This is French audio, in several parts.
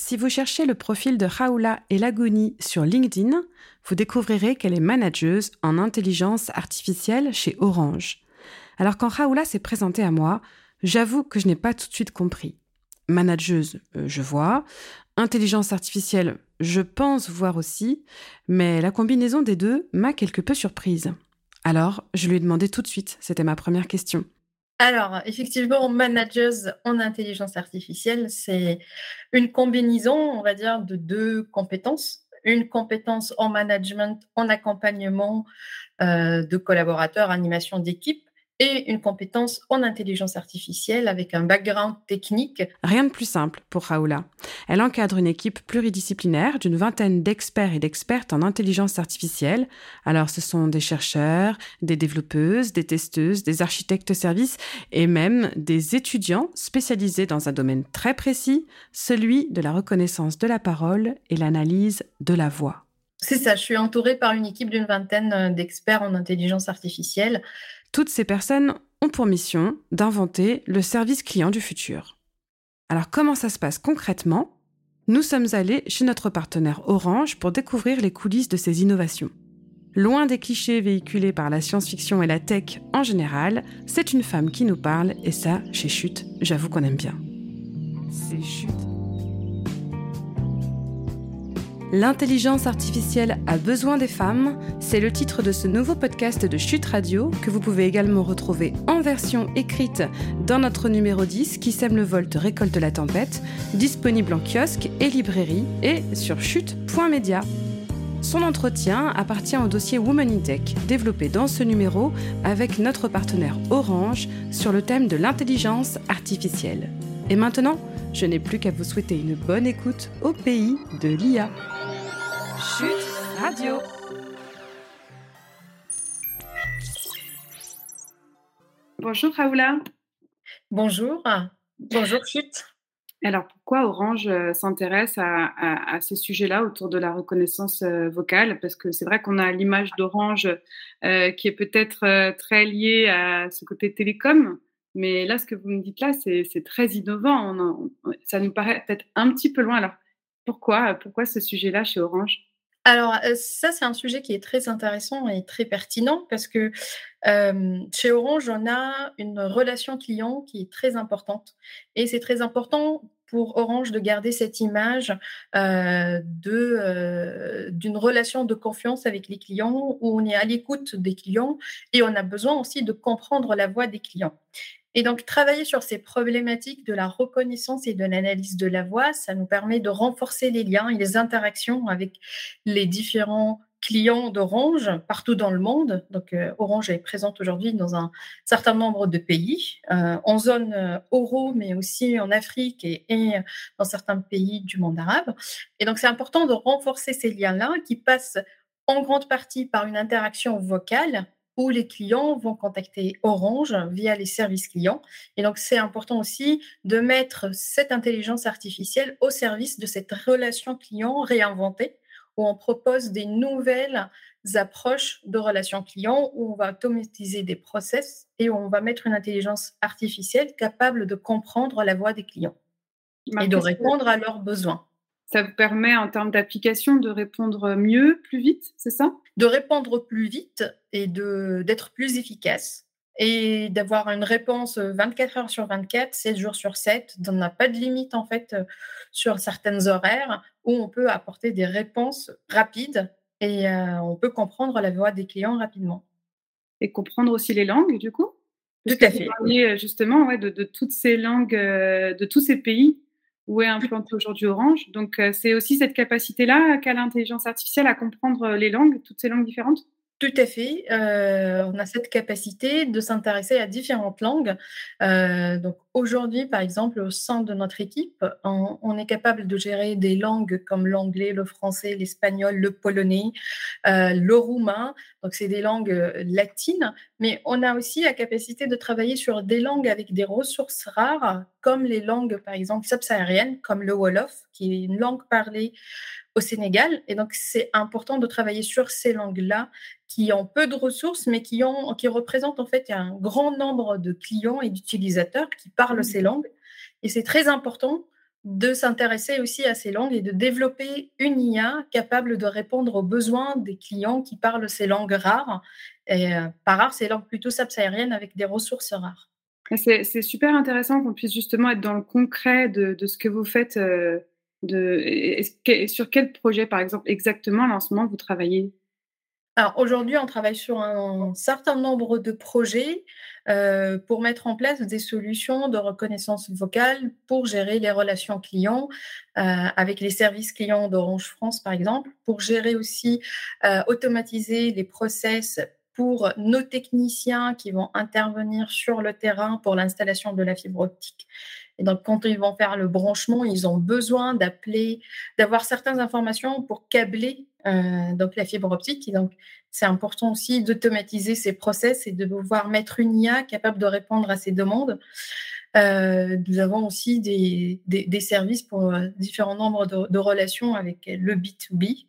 Si vous cherchez le profil de Raoula Elagoni sur LinkedIn, vous découvrirez qu'elle est manageuse en intelligence artificielle chez Orange. Alors quand Raoula s'est présentée à moi, j'avoue que je n'ai pas tout de suite compris. Manageuse, euh, je vois. Intelligence artificielle, je pense voir aussi. Mais la combinaison des deux m'a quelque peu surprise. Alors, je lui ai demandé tout de suite, c'était ma première question. Alors, effectivement, manageuse en intelligence artificielle, c'est une combinaison, on va dire, de deux compétences. Une compétence en management, en accompagnement euh, de collaborateurs, animation d'équipe, et une compétence en intelligence artificielle avec un background technique. Rien de plus simple pour Raoula. Elle encadre une équipe pluridisciplinaire d'une vingtaine d'experts et d'expertes en intelligence artificielle. Alors ce sont des chercheurs, des développeuses, des testeuses, des architectes services et même des étudiants spécialisés dans un domaine très précis, celui de la reconnaissance de la parole et l'analyse de la voix. C'est ça, je suis entourée par une équipe d'une vingtaine d'experts en intelligence artificielle toutes ces personnes ont pour mission d'inventer le service client du futur. Alors comment ça se passe concrètement? Nous sommes allés chez notre partenaire Orange pour découvrir les coulisses de ces innovations. Loin des clichés véhiculés par la science-fiction et la tech en général, c'est une femme qui nous parle et ça, chez Chute, j'avoue qu'on aime bien. C'est Chute. L'intelligence artificielle a besoin des femmes, c'est le titre de ce nouveau podcast de Chute Radio que vous pouvez également retrouver en version écrite dans notre numéro 10 qui sème le volt récolte la tempête, disponible en kiosque et librairie et sur chute.media. Son entretien appartient au dossier Woman in Tech, développé dans ce numéro avec notre partenaire Orange sur le thème de l'intelligence artificielle. Et maintenant, je n'ai plus qu'à vous souhaiter une bonne écoute au pays de l'IA. Chute Radio. Bonjour Raoula. Bonjour. Bonjour Chute. Alors pourquoi Orange euh, s'intéresse à, ces sujets-là autour de la reconnaissance euh, vocale? Parce que c'est vrai qu'on a l'image d'Orange euh, qui est peut-être très liée à ce côté télécom, mais là ce que vous me dites là, c'est très innovant. ça nous paraît peut-être un petit peu loin. Alors pourquoi, pourquoi ce sujet-là chez Orange? Alors, ça, c'est un sujet qui est très intéressant et très pertinent parce que chez Orange, on a une relation client qui est très importante. Et c'est très important pour Orange de garder cette image d'une relation de confiance avec les clients où on est à l'écoute des clients et on a besoin aussi de comprendre la voix des clients. Et donc, travailler sur ces problématiques de la reconnaissance et de l'analyse de la voix, ça nous permet de renforcer les liens et les interactions avec les différents clients d'Orange partout dans le monde. Donc, euh, Orange est présente aujourd'hui dans un certain nombre de pays, euh, en zone euh, euro, mais aussi en Afrique et, et, dans certains pays du monde arabe. Et donc, c'est important de renforcer ces liens-là qui passent en grande partie par une interaction vocale où les clients vont contacter Orange via les services clients. Et donc, c'est important aussi de mettre cette intelligence artificielle au service de cette relation client réinventée, où on propose des nouvelles approches de relation client, où on va automatiser des process et où on va mettre une intelligence artificielle capable de comprendre la voix des clients et de répondre à leurs besoins. Ça vous permet en termes d'application de répondre mieux, plus vite, c'est ça? De répondre plus vite et d'être plus efficace et d'avoir une réponse 24 heures sur 24, 7 jours sur 7. On n'a pas de limite en fait sur certaines horaires où on peut apporter des réponses rapides et euh, on peut comprendre la voix des clients rapidement. Et comprendre aussi les langues du coup? Tout à fait. Vous justement ouais, de, de, toutes ces langues, euh, de tous ces pays où est implanté aujourd'hui Orange. Donc, euh, c'est aussi cette capacité-là qu'a l'intelligence artificielle à comprendre euh, les langues, toutes ces langues différentes? Tout à fait. Euh, on a cette capacité de s'intéresser à différentes langues. Euh, donc aujourd'hui, par exemple, au sein de notre équipe, on, est capable de gérer des langues comme l'anglais, le français, l'espagnol, le polonais, euh, le roumain. Donc c'est des langues latines, mais on a aussi la capacité de travailler sur des langues avec des ressources rares, comme les langues, par exemple, subsahariennes, comme le Wolof, qui est une langue parlée au Sénégal. Et donc, c'est important de travailler sur ces langues-là qui ont peu de ressources, mais qui, ont, qui représentent en fait un grand nombre de clients et d'utilisateurs qui parlent mmh. ces langues. Et c'est très important de s'intéresser aussi à ces langues et de développer une IA capable de répondre aux besoins des clients qui parlent ces langues rares. Et euh, par rare, ces langues plutôt subsahariennes avec des ressources rares. C'est super intéressant qu'on puisse justement être dans le concret de, ce que vous faites. Euh, sur quel projet, par exemple, exactement, en vous travaillez? Alors aujourd'hui, on travaille sur un certain nombre de projets euh, pour mettre en place des solutions de reconnaissance vocale pour gérer les relations clients euh, avec les services clients d'Orange France, par exemple, pour gérer aussi, euh, automatiser les process pour nos techniciens qui vont intervenir sur le terrain pour l'installation de la fibre optique. Et donc, quand ils vont faire le branchement, ils ont besoin d'appeler, d'avoir certaines informations pour câbler euh, donc la fibre optique. Et donc, c'est important aussi d'automatiser ces process et de pouvoir mettre une IA capable de répondre à ces demandes. Euh, nous avons aussi des, des, services pour euh, différents nombres de, relations avec le B2B,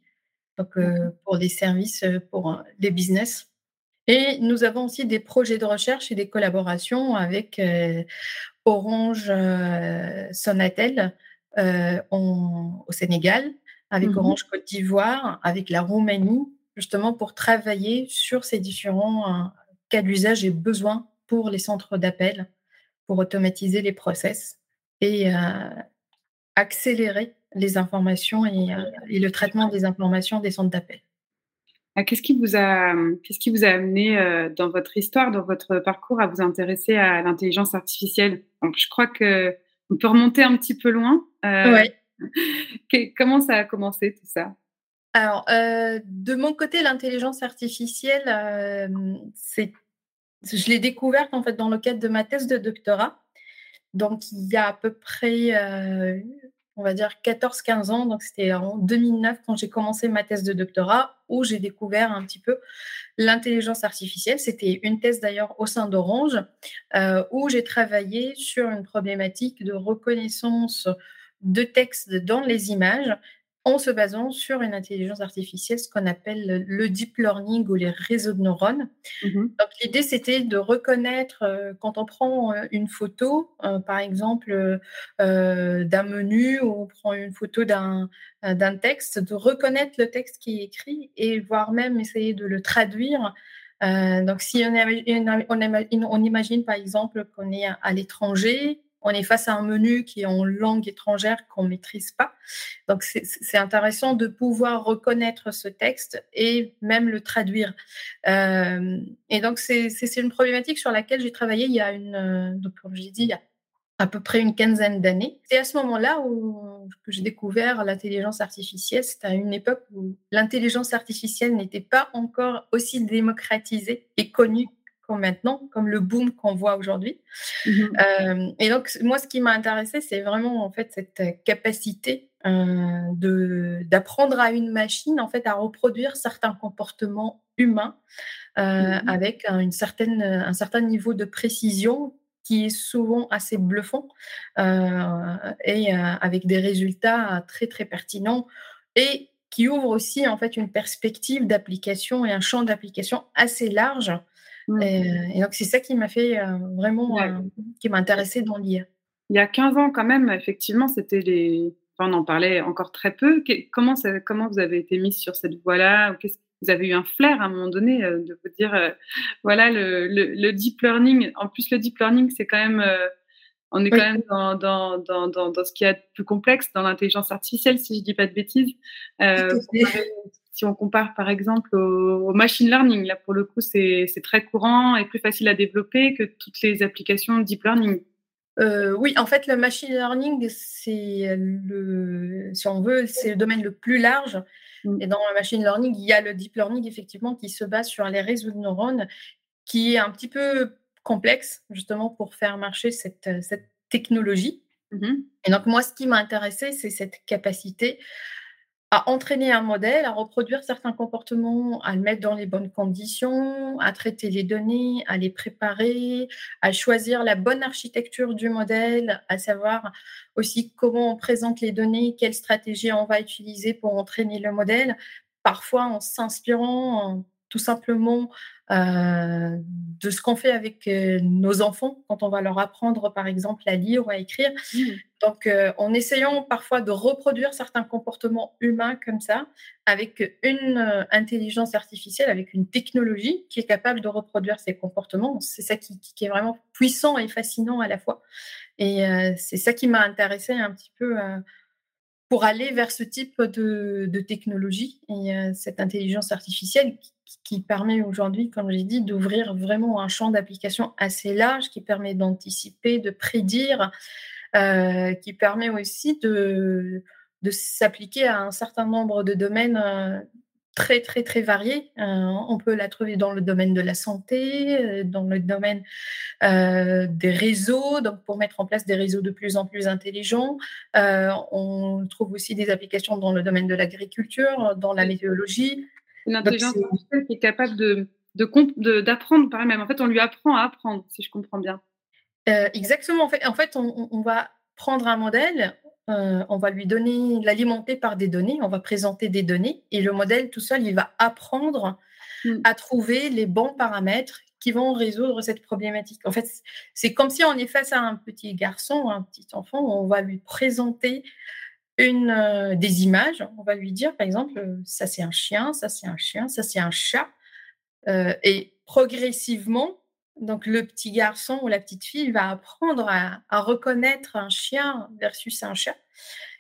donc pour des services pour les business. Et nous avons aussi des projets de recherche et des collaborations avec Orange Sonatel au Sénégal, avec mmh Orange Côte d'Ivoire, avec la Roumanie, justement pour travailler sur ces différents euh, cas d'usage et besoins pour les centres d'appel, pour automatiser les process et euh, accélérer les informations et, euh, et, le traitement des informations des centres d'appel. Ah, qu'est-ce qui vous a, qu'est-ce qui vous a amené dans votre histoire, dans votre parcours, à vous intéresser à l'intelligence artificielle? Donc, je crois que on peut remonter un petit peu loin. Oui. Comment ça a commencé tout ça? Alors, euh, de mon côté, l'intelligence artificielle, euh, c'est, je l'ai découverte en fait dans le cadre de ma thèse de doctorat. Donc, il y a à peu près, euh, on va dire 14-15 ans, donc c'était en 2009 quand j'ai commencé ma thèse de doctorat, où j'ai découvert un petit peu l'intelligence artificielle. C'était une thèse d'ailleurs au sein d'Orange, où j'ai travaillé sur une problématique de reconnaissance de texte dans les images en se basant sur une intelligence artificielle, ce qu'on appelle le deep learning ou les réseaux de neurones. Mmh Donc l'idée, c'était de reconnaître, euh, quand on prend euh, une photo, euh, par exemple, d'un menu ou on prend une photo d'un texte, de reconnaître le texte qui est écrit et voire même essayer de le traduire. donc si on, on, on imagine par exemple qu'on est à l'étranger, on est face à un menu qui est en langue étrangère qu'on ne maîtrise pas. Donc, c'est intéressant de pouvoir reconnaître ce texte et même le traduire. Euh, et donc, c'est une problématique sur laquelle j'ai travaillé il y a une, euh, donc, comme j'ai dit, il y a à peu près une quinzaine d'années. C'est à ce moment-là que j'ai découvert l'intelligence artificielle. C'était à une époque où l'intelligence artificielle n'était pas encore aussi démocratisée et connue maintenant, comme le boom qu'on voit aujourd'hui. Mmh euh, et donc, moi, ce qui m'a intéressé, c'est vraiment en fait cette euh, capacité euh, de d'apprendre à une machine en fait à reproduire certains comportements humains mmh avec une certaine, un certain niveau de précision qui est souvent assez bluffant et avec des résultats très très pertinents et qui ouvre aussi en fait une perspective d'application et un champ d'application assez large Mmh. Et, donc, c'est ça qui m'a fait euh, vraiment, euh, qui m'a intéressée dans l'IA. Il y a 15 ans, quand même, effectivement, c'était les. Enfin, on en parlait encore très peu. comment, ça, comment vous avez été mise sur cette voie-là? Vous avez eu un flair à un moment donné euh, de vous dire, voilà, le, le, deep learning. En plus, le deep learning, c'est quand même. on est quand même dans, dans, dans, dans, ce qui est plus complexe dans l'intelligence artificielle, si je ne dis pas de bêtises si on compare par exemple au, machine learning, là pour le coup c'est très courant et plus facile à développer que toutes les applications de deep learning. Euh, oui, en fait, le machine learning, c'est le, si on veut, c'est le domaine le plus large. Mm. Et dans le machine learning, il y a le deep learning, effectivement, qui se base sur les réseaux de neurones, qui est un petit peu complexe, justement, pour faire marcher cette, cette technologie. Mm-hmm. Et donc, moi, ce qui m'a intéressé, c'est cette capacité à entraîner un modèle, à reproduire certains comportements, à le mettre dans les bonnes conditions, à traiter les données, à les préparer, à choisir la bonne architecture du modèle, à savoir aussi comment on présente les données, quelle stratégie on va utiliser pour entraîner le modèle, parfois en s'inspirant tout simplement euh, de ce qu'on fait avec euh, nos enfants quand on va leur apprendre, par exemple, à lire ou à écrire. Mmh. Donc, euh, en essayant parfois de reproduire certains comportements humains comme ça, avec une intelligence artificielle, avec une technologie qui est capable de reproduire ces comportements, c'est ça qui, qui, est vraiment puissant et fascinant à la fois. Et c'est ça qui m'a intéressée un petit peu pour aller vers ce type de, technologie et cette intelligence artificielle qui, permet aujourd'hui, comme j'ai dit, d'ouvrir vraiment un champ d'application assez large, qui permet d'anticiper, de prédire, euh, qui permet aussi de, s'appliquer à un certain nombre de domaines euh, très, très, très variée. Euh, on peut la trouver dans le domaine de la santé, dans le domaine des réseaux, donc pour mettre en place des réseaux de plus en plus intelligents. on trouve aussi des applications dans le domaine de l'agriculture, dans la météorologie. Une intelligence artificielle qui est capable de, d'apprendre de, par elle-même. En fait, on lui apprend à apprendre, si je comprends bien. exactement. En fait, en fait on va prendre un modèle, euh, on va lui donner, l'alimenter par des données, on va présenter des données et le modèle tout seul, il va apprendre mm. à trouver les bons paramètres qui vont résoudre cette problématique. En fait, c'est comme si on est face à un petit garçon, un petit enfant, on va lui présenter une, euh, des images, on va lui dire par exemple, ça c'est un chien, ça c'est un chien, ça c'est un chat. Euh, et progressivement, donc le petit garçon ou la petite fille va apprendre à, reconnaître un chien versus un chat.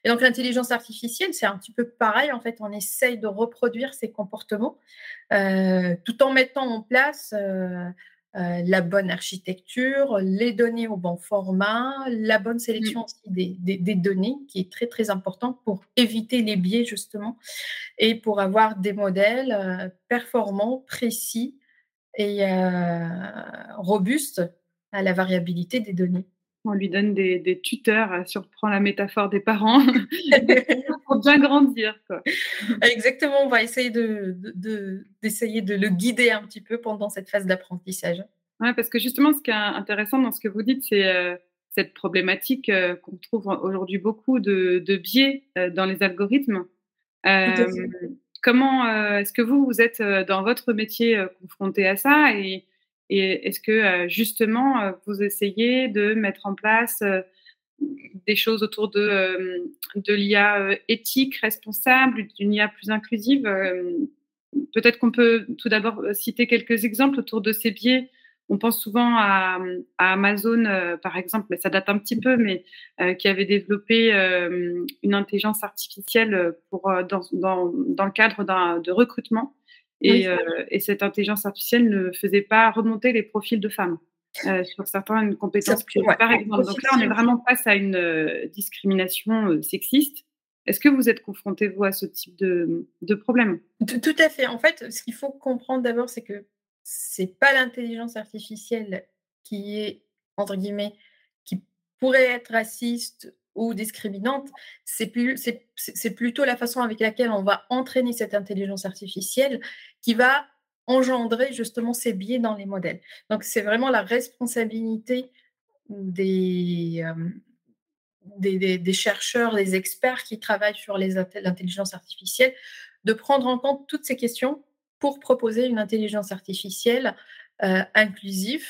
Et donc l'intelligence artificielle, c'est un petit peu pareil. En fait, on essaye de reproduire ces comportements euh, tout en mettant en place euh, euh, la bonne architecture, les données au bon format, la bonne sélection mmh. aussi des, des, données, qui est très très important pour éviter les biais justement et pour avoir des modèles performants, précis et euh, robuste à la variabilité des données. On lui donne des, tuteurs, euh, si on reprend la métaphore des parents, pour bien grandir. Exactement, on va essayer de, d'essayer de, le guider un petit peu pendant cette phase d'apprentissage. Oui, parce que justement, ce qui est intéressant dans ce que vous dites, c'est euh, cette problématique qu'on trouve aujourd'hui beaucoup de, biais dans les algorithmes. Comment euh, est-ce que vous, vous êtes euh, dans votre métier euh, confronté à ça et, est-ce que justement vous essayez de mettre en place des choses autour de, de l'IA éthique, responsable, d'une IA plus inclusive Peut-être qu'on peut tout d'abord citer quelques exemples autour de ces biais. On pense souvent à, Amazon, euh, par exemple, mais ça date un petit peu, mais euh, qui avait développé euh, une intelligence artificielle pour, dans, le cadre de recrutement. Et, cette intelligence artificielle ne faisait pas remonter les profils de femmes sur certaines compétences par exemple. Donc là, on est vraiment face à une discrimination sexiste. Est-ce que vous êtes confronté, vous, à ce type de, de problème? Tout à fait. En fait, ce qu'il faut comprendre d'abord, c'est que c'est pas l'intelligence artificielle qui est, entre guillemets, qui pourrait être raciste ou discriminante, c'est, plutôt la façon avec laquelle on va entraîner cette intelligence artificielle qui va engendrer justement ces biais dans les modèles. Donc c'est vraiment la responsabilité des, euh, chercheurs, des experts qui travaillent sur l'intelligence artificielle, de prendre en compte toutes ces questions pour proposer une intelligence artificielle euh, inclusive,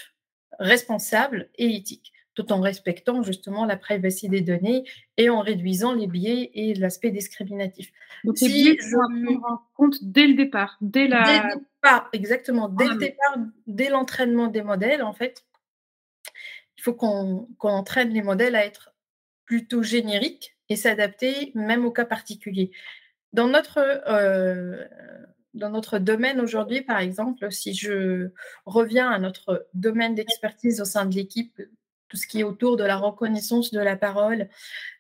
responsable et éthique, tout en respectant justement la privacy des données et en réduisant les biais et l'aspect discriminatif. Donc, si je prendre en compte dès le départ, dès la. Dès le départ, exactement. Dès le départ, dès l'entraînement des modèles, en fait, il faut qu'on entraîne les modèles à être plutôt génériques et s'adapter même au cas particulier. Dans notre euh, dans notre domaine aujourd'hui, par exemple, si je reviens à notre domaine d'expertise au sein de l'équipe, tout ce qui est autour de la reconnaissance de la parole,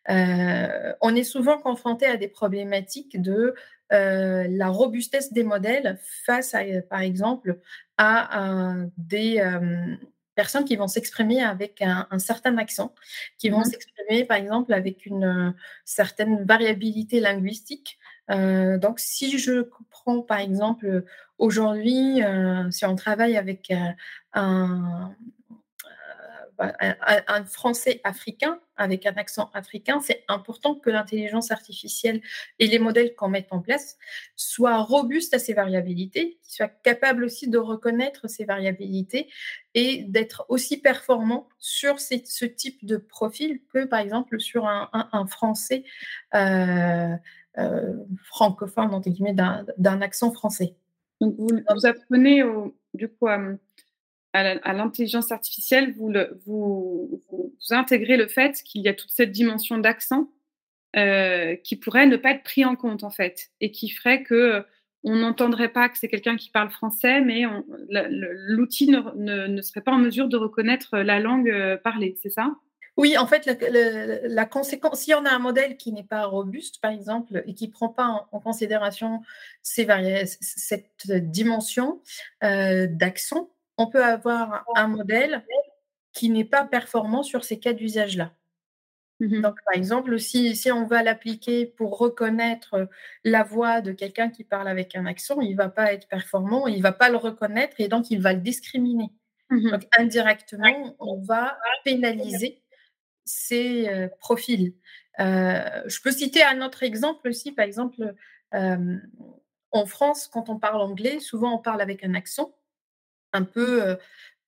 euh, on est souvent confronté à des problématiques de euh, la robustesse des modèles face, à, par exemple, à des euh, personnes qui vont s'exprimer avec un, certain accent, qui vont mmh s'exprimer, par exemple, avec une certaine variabilité linguistique. donc, si je par exemple, aujourd'hui, euh, si on travaille avec euh, un, un, français africain avec un accent africain, c'est important que l'intelligence artificielle et les modèles qu'on met en place soient robustes à ces variabilités, qu'ils soient capables aussi de reconnaître ces variabilités et d'être aussi performants sur ce type de profil que, par exemple, sur un, français euh, euh, francophone, entre guillemets, d'un accent français. Donc, vous, apprenez au, du coup à l'intelligence artificielle, vous, intégrez le fait qu'il y a toute cette dimension d'accent euh, qui pourrait ne pas être pris en compte en fait et qui ferait que on n'entendrait pas que c'est quelqu'un qui parle français, mais l'outil ne, serait pas en mesure de reconnaître la langue euh, parlée, c'est ça? Oui, en fait, la, conséquence, si on a un modèle qui n'est pas robuste, par exemple, et qui ne prend pas en, considération ces cette dimension euh, d'accent, on peut avoir un modèle qui n'est pas performant sur ces cas d'usage-là. Mmh Donc, par exemple, si, si on va l'appliquer pour reconnaître la voix de quelqu'un qui parle avec un accent, il ne va pas être performant, il ne va pas le reconnaître et donc il va le discriminer. Mmh donc, indirectement, on va pénaliser ces euh, profils. Euh, je peux citer un autre exemple aussi, par exemple, euh, en France, quand on parle anglais, souvent on parle avec un accent un peu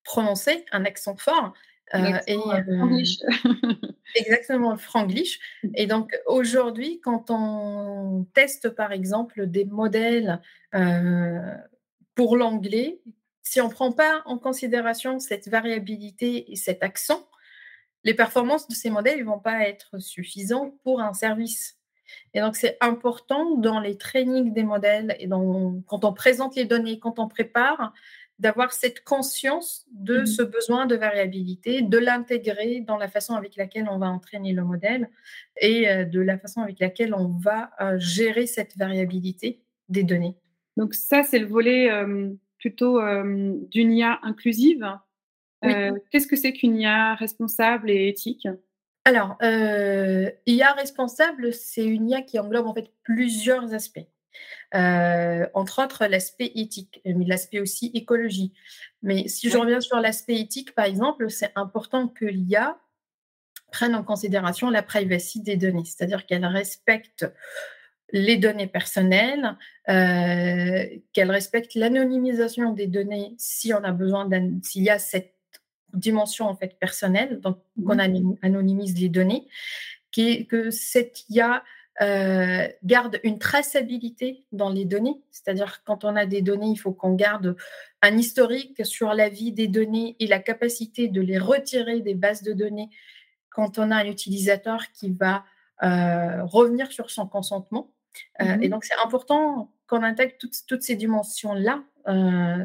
prononcé, un accent fort. et, exactement, le franglish. Mmh. Et donc aujourd'hui, quand on teste par exemple des modèles pour l'anglais, si on ne prend pas en considération cette variabilité et cet accent, les performances de ces modèles ne vont pas être suffisantes pour un service. Et donc, c'est important dans les trainings des modèles et dans, quand on présente les données, quand on prépare, d'avoir cette conscience de mmh ce besoin de variabilité, de l'intégrer dans la façon avec laquelle on va entraîner le modèle et euh, de la façon avec laquelle on va euh, gérer cette variabilité des données. Donc ça, c'est le volet plutôt d'une IA inclusive. Euh, qu'est-ce que c'est qu'une IA responsable et éthique? Alors, IA responsable, c'est une IA qui englobe en fait plusieurs aspects. Euh, entre autres l'aspect éthique, mais l'aspect aussi écologie. Mais si je reviens sur l'aspect éthique, par exemple, c'est important que l'IA prenne en considération la privacy des données, c'est-à-dire qu'elle respecte les données personnelles, euh, qu'elle respecte l'anonymisation des données si on a besoin s'il y a cette dimension en fait personnelle, donc mmh qu'on anonymise les données, que cette IA euh, garde une traçabilité dans les données, c'est-à-dire quand on a des données, il faut qu'on garde un historique sur la vie des données et la capacité de les retirer des bases de données quand on a un utilisateur qui va euh, revenir sur son consentement. Euh, et mmh donc c'est important qu'on intègre toutes, toutes ces dimensions-là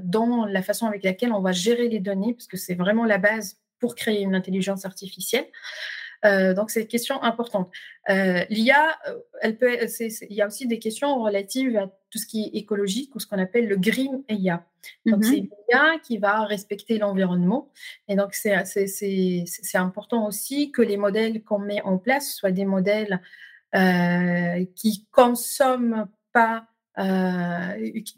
dans la façon avec laquelle on va gérer les données, parce que c'est vraiment la base pour créer une intelligence artificielle. Euh, donc, c'est une question importante. Euh, L'IA, euh, elle peut, il y a aussi des questions relatives à tout ce qui est écologique ou ce qu'on appelle le green IA. Donc, c'est mmh une IA qui va respecter l'environnement. Et donc, c'est important aussi que les modèles qu'on met en place soient des modèles qui consomment pas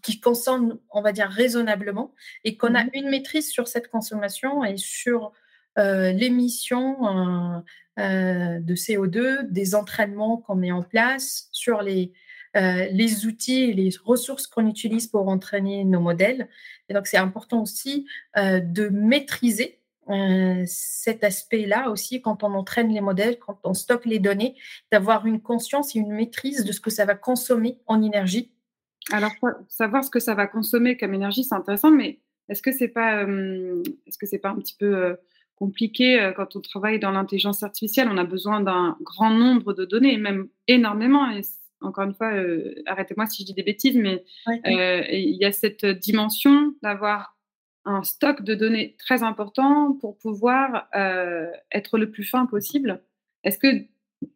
qui consomment, on va dire, raisonnablement, et qu'on a mmh une maîtrise sur cette consommation et sur l'émission euh, de CO2, des entraînements qu'on met en place sur les, euh, les outils et les ressources qu'on utilise pour entraîner nos modèles. Et donc, c'est important aussi euh, de maîtriser cet aspect-là aussi quand on entraîne les modèles, quand on stocke les données, d'avoir une conscience et une maîtrise de ce que ça va consommer en énergie. Alors, savoir ce que ça va consommer comme énergie, c'est intéressant, mais est-ce que c'est pas, est-ce que pas un petit peu compliqué euh, quand on travaille dans l'intelligence artificielle. On a besoin d'un grand nombre de données, même énormément. Et encore une fois, euh, arrêtez-moi si je dis des bêtises, mais euh, il y a cette dimension d'avoir un stock de données très important pour pouvoir être le plus fin possible. Est-ce que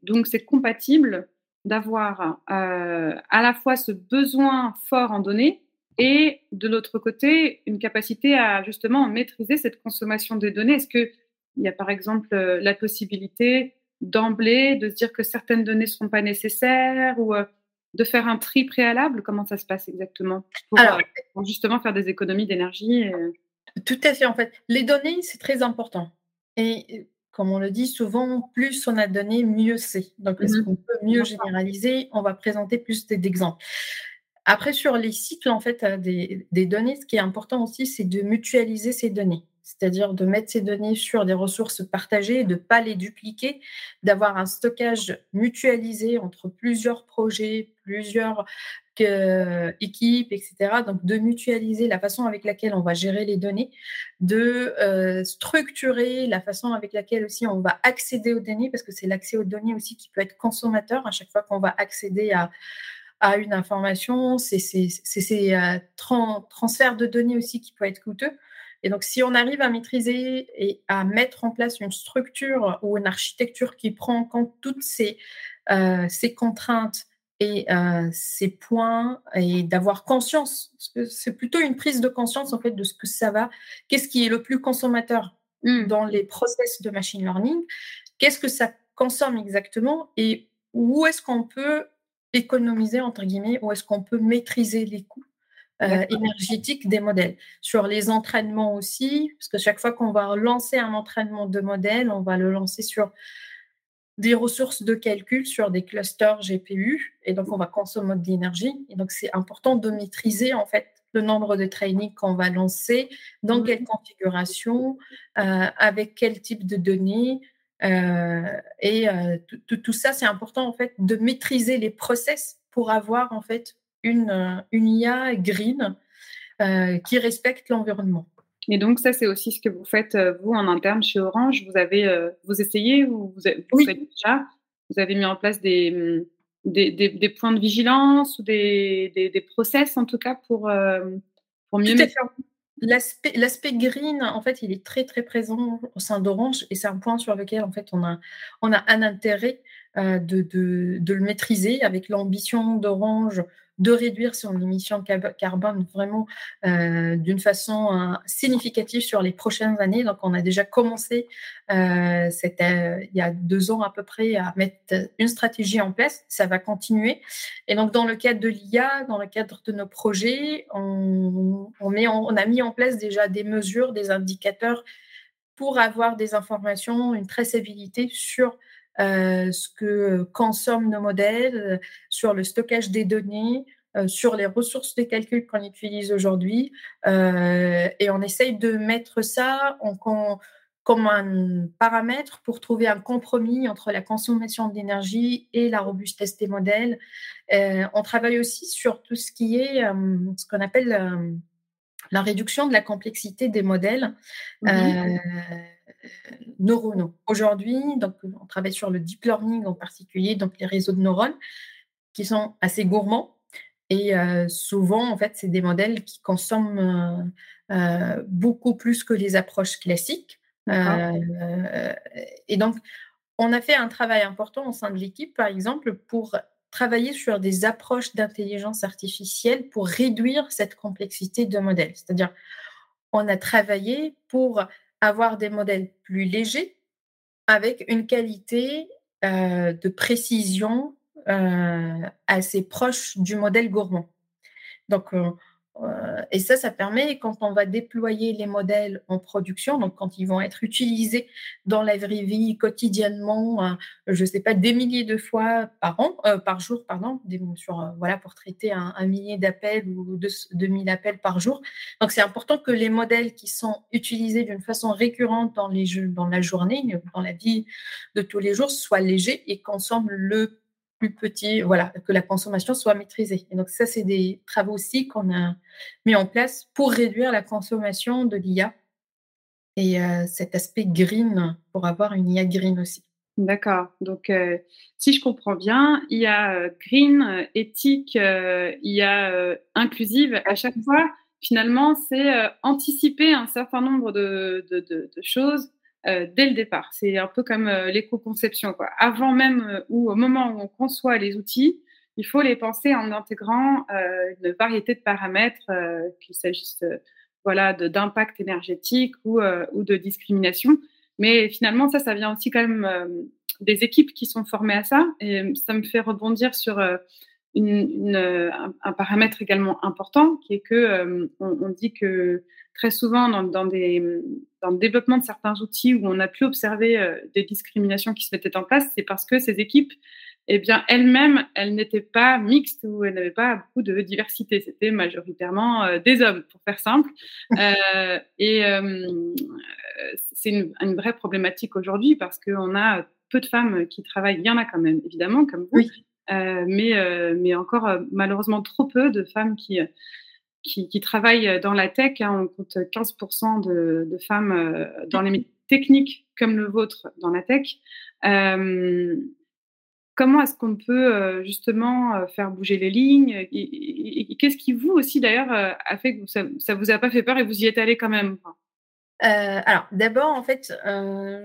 donc c'est compatible d'avoir à la fois ce besoin fort en données et de l'autre côté, une capacité à justement maîtriser cette consommation des données. Est-ce qu'il y a par exemple euh, la possibilité d'emblée de se dire que certaines données ne seront pas nécessaires ou euh, de faire un tri préalable? Comment ça se passe exactement pour, Alors, euh, justement faire des économies d'énergie Tout à fait, en fait. Les données, c'est très important. Et comme on le dit souvent, plus on a donné, mieux c'est. Donc, est-ce mmh qu'on peut mieux généraliser? On va présenter plus d'exemples. Après, sur les cycles en fait, des, des données, ce qui est important aussi, c'est de mutualiser ces données c'est-à-dire de mettre ces données sur des ressources partagées, de ne pas les dupliquer, d'avoir un stockage mutualisé entre plusieurs projets, plusieurs équipes, etc. Donc de mutualiser la façon avec laquelle on va gérer les données, de euh, structurer la façon avec laquelle aussi on va accéder aux données, parce que c'est l'accès aux données aussi qui peut être consommateur à chaque fois qu'on va accéder à, à une information, c'est ces euh, transferts de données aussi qui peut être coûteux. Et donc, si on arrive à maîtriser et à mettre en place une structure ou une architecture qui prend en compte toutes ces, euh, ces contraintes et euh, ces points et d'avoir conscience, c'est plutôt une prise de conscience en fait de ce que ça va, qu'est-ce qui est le plus consommateur mmh. dans les process de machine learning, qu'est-ce que ça consomme exactement et où est-ce qu'on peut économiser entre guillemets, où est-ce qu'on peut maîtriser les coûts euh, énergétique des modèles? Sur les entraînements aussi, parce que chaque fois qu'on va lancer un entraînement de modèle, on va le lancer sur des ressources de calcul, sur des clusters GPU, et donc on va consommer de l'énergie. Et donc c'est important de maîtriser en fait le nombre de trainings qu'on va lancer, dans quelle configuration, euh, avec quel type de données. Euh, et tout ça, c'est important en fait de maîtriser les process pour avoir en fait une, euh, une IA green euh, qui respecte l'environnement. Et donc, ça, c'est aussi ce que vous faites, euh, vous, en interne chez Orange. Vous avez, vous essayez ou vous, avez, oui. déjà? Vous avez mis en place des, des, des, points de vigilance ou des, des, process, en tout cas, pour, pour mieux mettre L'aspect green, en fait, il est très, très présent au sein d'Orange et c'est un point sur lequel, en fait, on a, on a un intérêt de, de, de, le maîtriser avec l'ambition d'Orange de réduire son émission carbone vraiment euh, d'une façon euh, significative sur les prochaines années. Donc, on a déjà commencé, euh, c'était il y a deux ans à peu près, à mettre une stratégie en place. Ça va continuer. Et donc, dans le cadre de l'IA, dans le cadre de nos projets, on, on, on a mis en place déjà des mesures, des indicateurs pour avoir des informations, une traçabilité sur euh, ce que consomment nos modèles, euh, sur le stockage des données, euh, sur les ressources de calcul qu'on utilise aujourd'hui. et on essaye de mettre ça en, comme un paramètre pour trouver un compromis entre la consommation d'énergie et la robustesse des modèles. on travaille aussi sur tout ce qui est ce qu'on appelle la réduction de la complexité des modèles. Mmh neuronaux. Aujourd'hui, donc, on travaille sur le deep learning en particulier, donc les réseaux de neurones qui sont assez gourmands. Et euh, souvent, en fait, c'est des modèles qui consomment euh, euh, beaucoup plus que les approches classiques. et donc, on a fait un travail important au sein de l'équipe, par exemple, pour travailler sur des approches d'intelligence artificielle pour réduire cette complexité de modèles. C'est-à-dire, on a travaillé pour avoir des modèles plus légers avec une qualité euh, de précision euh, assez proche du modèle gourmand. Euh, et ça, ça permet, quand on va déployer les modèles en production, donc quand ils vont être utilisés dans la vraie vie quotidiennement, euh, je ne sais pas, des milliers de fois par an, euh, par jour, pardon, sur, voilà, pour traiter un, millier d'appels ou deux, 2000 appels par jour. Donc c'est important que les modèles qui sont utilisés d'une façon récurrente dans, les jeux, dans la journée, dans la vie de tous les jours, soient légers et consomment le petit, voilà, que la consommation soit maîtrisée. Et donc ça, c'est des travaux aussi qu'on a mis en place pour réduire la consommation de l'IA et euh, cet aspect green pour avoir une IA green aussi. D'accord. Donc, euh, si je comprends bien, IA euh, green, éthique, IA inclusive, à chaque fois, finalement, c'est anticiper un certain nombre de choses euh, dès le départ. C'est un peu comme euh, l'éco-conception. Avant même euh, ou au moment où on conçoit les outils, il faut les penser en intégrant une variété de paramètres, qu'il s'agisse voilà, d'impact énergétique ou, ou, de discrimination. Mais finalement, ça, ça vient aussi quand même des équipes qui sont formées à ça. Et ça me fait rebondir sur un, paramètre également important qui est que on, dit que très souvent dans, des, dans le développement de certains outils où on a pu observer des discriminations qui se mettaient en place, c'est parce que ces équipes eh bien, elles-mêmes, elles n'étaient pas mixtes ou elles n'avaient pas beaucoup de diversité. C'était majoritairement euh, des hommes, pour faire simple. Euh, et euh, c'est une, une, vraie problématique aujourd'hui parce qu'on a peu de femmes qui travaillent. Il y en a quand même, évidemment, comme vous. mais, mais encore malheureusement trop peu de femmes qui, qui, qui travaillent dans la tech. Hein. On compte 15% de, femmes dans les métiers techniques comme le vôtre dans la tech. Comment est-ce qu'on peut euh, justement euh, faire bouger les lignes Et, qu'est-ce qui vous aussi d'ailleurs euh, a fait que ça, ne vous a pas fait peur et vous y êtes allé quand même Alors d'abord en fait,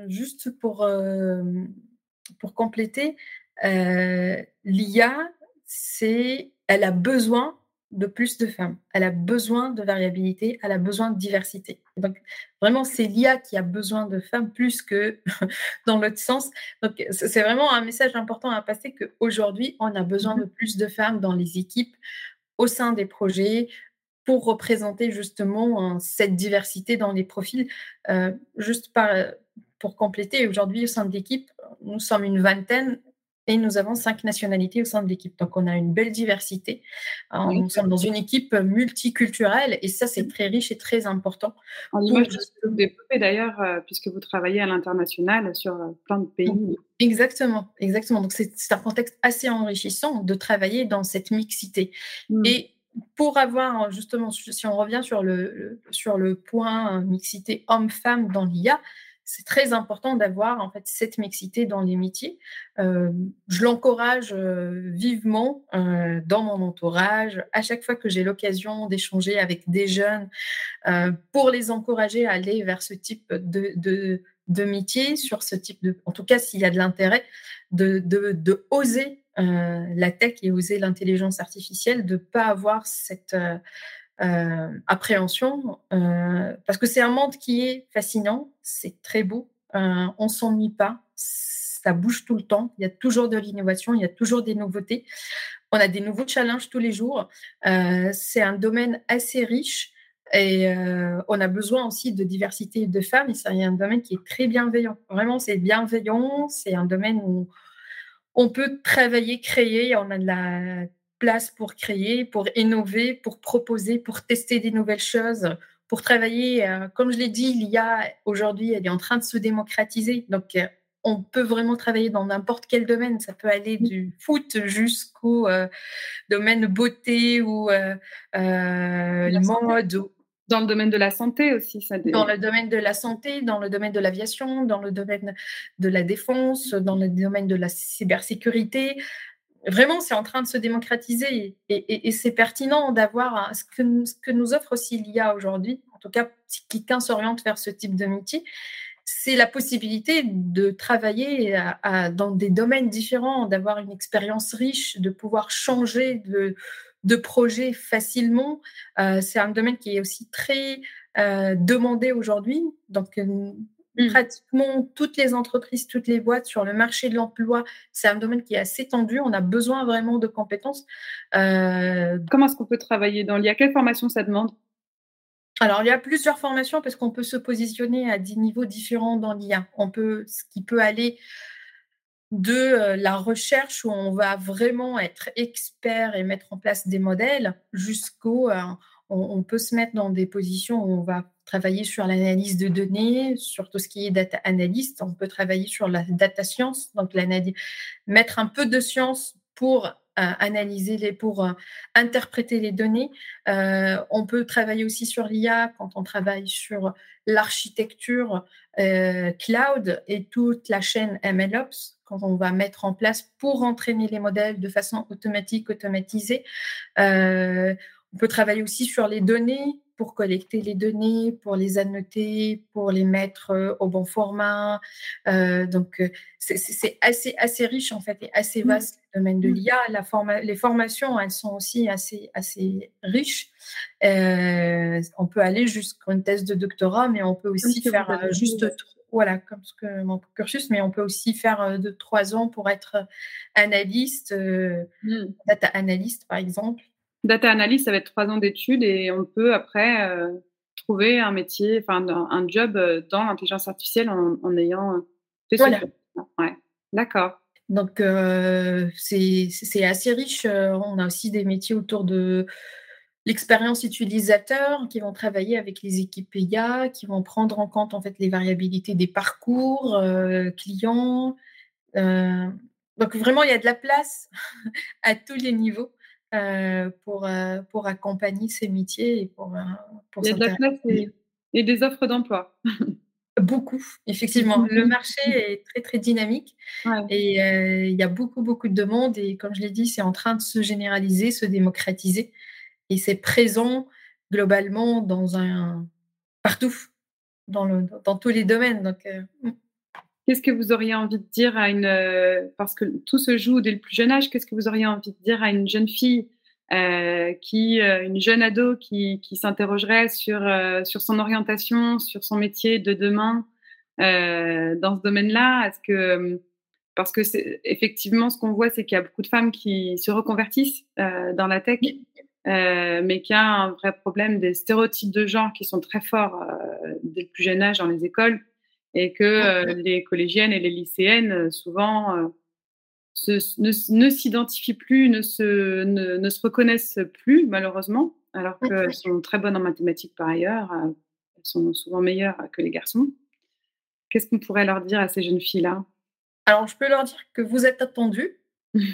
juste pour pour compléter, l'IA c'est elle a besoin de plus de femmes. Elle a besoin de variabilité, elle a besoin de diversité. Donc, vraiment, c'est l'IA qui a besoin de femmes plus que dans l'autre sens. Donc, c'est vraiment un message important à passer qu'aujourd'hui, on a besoin de plus de femmes dans les équipes, au sein des projets, pour représenter justement cette diversité dans les profils. Euh, juste pour compléter, aujourd'hui, au sein de l'équipe, nous sommes une vingtaine et nous avons cinq nationalités au sein de l'équipe. Donc, on a une belle diversité. Euh, nous sommes dans une équipe multiculturelle et ça, c'est très riche et très important. En image de vous développez d'ailleurs, euh, puisque vous travaillez à l'international sur euh, plein de pays. Exactement, exactement. Donc, c'est un contexte assez enrichissant de travailler dans cette mixité. Mmh. Et pour avoir justement, si on revient sur le, sur le point mixité homme-femme dans l'IA, c'est très important d'avoir en fait cette mixité dans les métiers. Euh, je l'encourage euh, vivement euh, dans mon entourage. À chaque fois que j'ai l'occasion d'échanger avec des jeunes, pour les encourager à aller vers ce type de, de, métier, sur ce type de, en tout cas s'il y a de l'intérêt, de, de, de, oser la tech et oser l'intelligence artificielle, de ne pas avoir cette euh, appréhension, euh, parce que c'est un monde qui est fascinant, c'est très beau, euh, on s'ennuie pas, ça bouge tout le temps, il y a toujours de l'innovation, il y a toujours des nouveautés, on a des nouveaux challenges tous les jours, c'est un domaine assez riche. Et on a besoin aussi de diversité de femmes, et c'est un domaine qui est très bienveillant. Vraiment, c'est bienveillant, c'est un domaine où on peut travailler, créer, on a de la place pour créer, pour innover, pour proposer, pour tester des nouvelles choses, pour travailler. Euh, comme je l'ai dit, l'IA, aujourd'hui, elle est en train de se démocratiser. Donc, euh, on peut vraiment travailler dans n'importe quel domaine. Ça peut aller du foot jusqu'au euh, domaine beauté ou le mode. Dans le domaine de la santé aussi, ça. Dans le domaine de la santé, dans le domaine de l'aviation, dans le domaine de la défense, dans le domaine de la cybersécurité vraiment, c'est en train de se démocratiser et, c'est pertinent d'avoir ce que, nous offre aussi l'IA aujourd'hui, en tout cas, si quelqu'un s'oriente vers ce type de métier, c'est la possibilité de travailler dans des domaines différents, d'avoir une expérience riche, de pouvoir changer de, de projet facilement. Euh, c'est un domaine qui est aussi très euh, demandé aujourd'hui. Donc, euh, Mmh. Pratiquement toutes les entreprises, toutes les boîtes sur le marché de l'emploi, c'est un domaine qui est assez tendu. On a besoin vraiment de compétences. Euh, Comment est-ce qu'on peut travailler dans l'IA Quelle formation ça demande? Alors, il y a plusieurs formations parce qu'on peut se positionner à des niveaux différents dans l'IA. On peut, ce qui peut aller de euh, la recherche où on va vraiment être expert et mettre en place des modèles jusqu'au, euh, on, peut se mettre dans des positions où on va travailler sur l'analyse de données, sur tout ce qui est data analyst. On peut travailler sur la data science, donc mettre un peu de science pour euh, analyser les, pour euh, interpréter les données. Euh, on peut travailler aussi sur l'IA quand on travaille sur l'architecture cloud et toute la chaîne MLOps quand on va mettre en place pour entraîner les modèles de façon automatique, automatisée. on peut travailler aussi sur les données pour collecter les données, pour les annoter, pour les mettre euh, au bon format. Euh, donc, euh, c'est assez, assez riche en fait et assez mmh. vaste le domaine de mmh. l'IA. La les formations, elles sont aussi assez, assez riches. on peut aller jusqu'à une thèse de doctorat, mais on peut aussi faire juste voilà, comme ce que mon cursus, mais on peut aussi faire de trois ans pour être analyste, mmh. data analyst par exemple. Data analyst, ça va être trois ans d'études et on peut après trouver un métier, enfin un job dans l'intelligence artificielle en, ayant fait voilà. Ouais, d'accord. Donc, euh, c'est assez riche. Euh, on a aussi des métiers autour de l'expérience utilisateur qui vont travailler avec les équipes IA, qui vont prendre en compte en fait les variabilités des parcours euh, clients. donc, vraiment, il y a de la place à tous les niveaux pour, pour accompagner ces métiers et pour, pour Il y a de la place et des offres d'emploi. Beaucoup, effectivement. Le marché est très, très dynamique et euh, il y a beaucoup, beaucoup de demandes. Et comme je l'ai dit, c'est en train de se généraliser, se démocratiser. Et c'est présent globalement dans un partout, dans, le, dans tous les domaines. Donc, euh, mm. Qu'est-ce que vous auriez envie de dire à une. Euh, parce que tout se joue dès le plus jeune âge, qu'est-ce que vous auriez envie de dire à une jeune fille qui, une jeune ado qui, qui s'interrogerait sur, sur son orientation, sur son métier de demain dans ce domaine-là? Est-ce que parce que effectivement ce qu'on voit, c'est qu'il y a beaucoup de femmes qui se reconvertissent dans la tech, mais qu'il y a un vrai problème des stéréotypes de genre qui sont très forts dès le plus jeune âge dans les écoles, et que les collégiennes et les lycéennes souvent ne, s'identifient plus, ne se, ne, se reconnaissent plus, malheureusement, alors qu'elles sont très bonnes en mathématiques par ailleurs. Euh, elles sont souvent meilleures que les garçons. Qu'est-ce qu'on pourrait leur dire à ces jeunes filles-là? Alors, je peux leur dire que vous êtes attendus.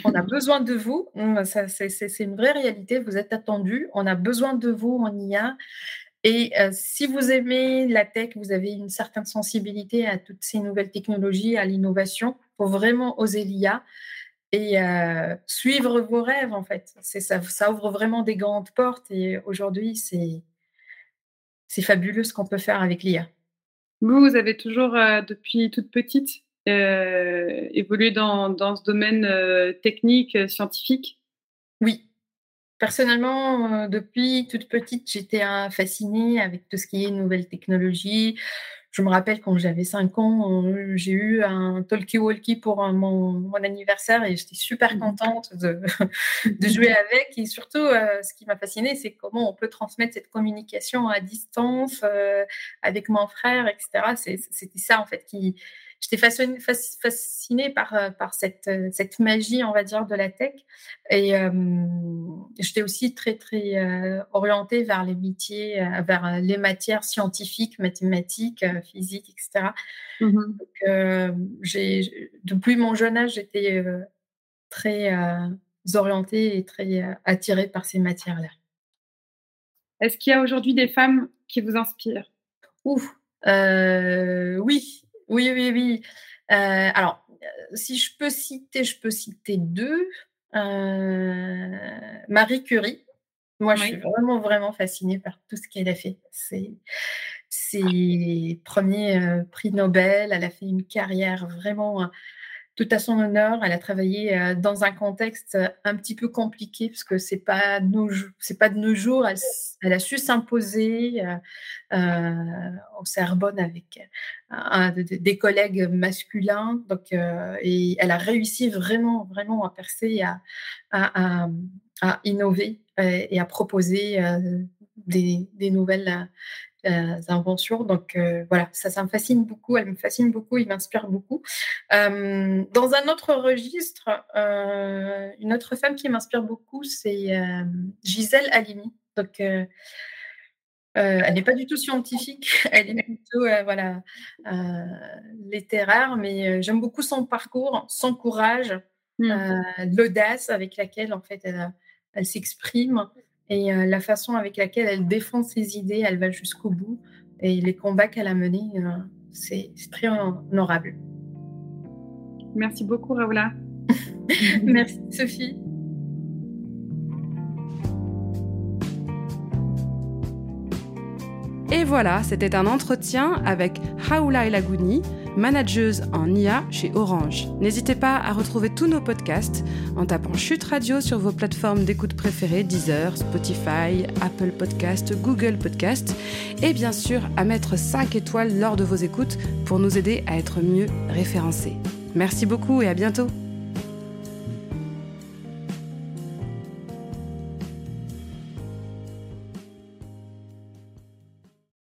On a besoin de vous. C'est une vraie réalité. Vous êtes attendus. On a besoin de vous en IA. Et euh, si vous aimez la tech, vous avez une certaine sensibilité à toutes ces nouvelles technologies, à l'innovation, pour vraiment oser l'IA et euh, suivre vos rêves, en fait. Ça, ça ouvre vraiment des grandes portes et aujourd'hui, c'est fabuleux ce qu'on peut faire avec l'IA. Vous, vous avez toujours, euh, depuis toute petite, évolué dans, dans, ce domaine technique, scientifique? Oui. Personnellement, depuis toute petite, j'étais fascinée avec tout ce qui est nouvelles technologies. Je me rappelle quand j'avais 5 ans, j'ai eu un talkie-walkie pour mon, anniversaire et j'étais super mmh. contente de, de, jouer avec. Et surtout, euh, ce qui m'a fascinée, c'est comment on peut transmettre cette communication à distance euh, avec mon frère, etc. C'était ça, en fait, qui, j'étais fascinée, par, euh, par cette, euh, cette, magie, on va dire, de la tech. Et euh, j'étais aussi très, très orientée vers les métiers, vers les matières scientifiques, mathématiques, physiques, etc. Mmh depuis mon jeune âge, j'étais très orientée et très attirée par ces matières-là. Est-ce qu'il y a aujourd'hui des femmes qui vous inspirent? Ouf, oui, oui, oui, oui. Euh, alors, euh, si je peux citer, je peux citer deux. Euh, Marie Curie. Moi, je suis vraiment, vraiment fascinée par tout ce qu'elle a fait. C'est ses premiers prix Nobel. Elle a fait une carrière vraiment tout à son honneur. Elle a travaillé euh, dans un contexte euh, un petit peu compliqué parce que c'est pas pas de nos jours. Elle, a su s'imposer euh, au Sorbonne avec des collègues masculins. Donc, elle a réussi vraiment, vraiment à percer, à, innover et à proposer des, nouvelles inventions. Donc euh, voilà, ça, ça me fascine beaucoup, elle me fascine beaucoup, il m'inspire beaucoup. Euh, dans un autre registre, une autre femme qui m'inspire beaucoup, c'est Gisèle Halimi. Donc elle n'est pas du tout scientifique, elle est plutôt voilà, littéraire, mais j'aime beaucoup son parcours, son courage, mmh. l'audace avec laquelle en fait elle, elle s'exprime et euh, la façon avec laquelle elle défend ses idées, elle va jusqu'au bout. Et les combats qu'elle a menés, euh, c'est très honorable. Merci beaucoup, Raoula. Merci, Sophie. Et voilà, c'était un entretien avec Raoula Elagouni, manageuse en IA chez Orange. N'hésitez pas à retrouver tous nos podcasts en tapant Chute Radio sur vos plateformes d'écoute préférées, Deezer, Spotify, Apple Podcast, Google Podcast, et bien sûr à mettre 5 étoiles lors de vos écoutes pour nous aider à être mieux référencés. Merci beaucoup et à bientôt